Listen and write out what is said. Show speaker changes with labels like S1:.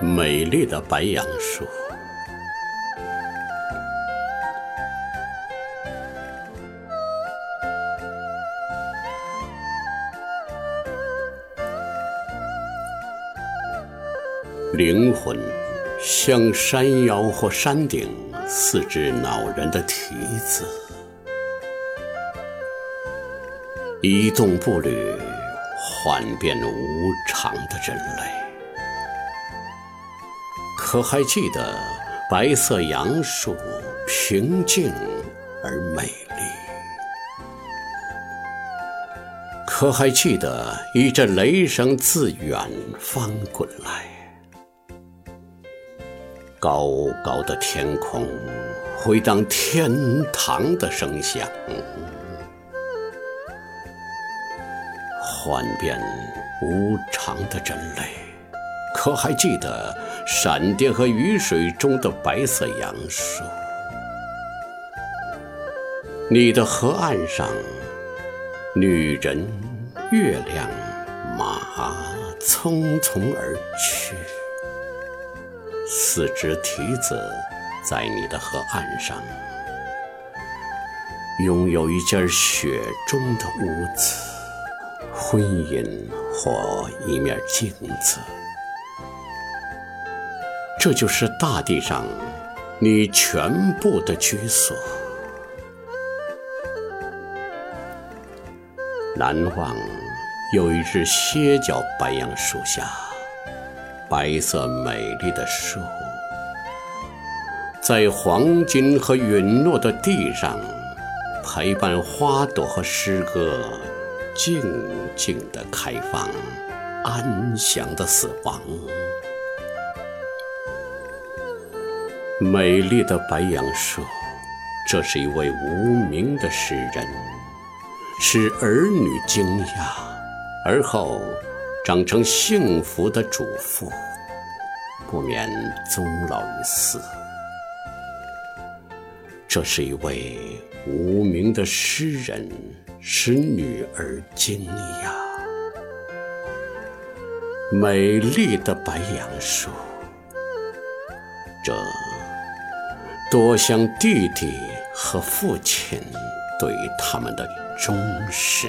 S1: 美丽的白杨树。灵魂像山腰或山顶四只恼人的蹄子，一动步履，幻变无常的人类。可还记得白色杨树平静而美丽？可还记得一阵雷声自远方滚来？高高的天空回荡天堂的声响，幻变无常的人类，可还记得闪电和雨水中的白色杨树？你的河岸上，女人、月亮、马匆匆而去。四只蹄子在你的河岸上，拥有一件雪中的屋子、婚姻或一面镜子。这就是大地上你全部的居所。难忘有一日歇脚白杨树下。白色美丽的树，在黄金和陨落的地上，陪伴花朵和诗歌，静静的开放，安详的死亡。美丽的白杨树，这是一位无名的诗人，使儿女惊讶，而后。长成幸福的主妇，不免终老于斯。这是一位无名的诗人，使女儿惊讶。美丽的白杨树，这多像弟弟和父亲对他们的忠实。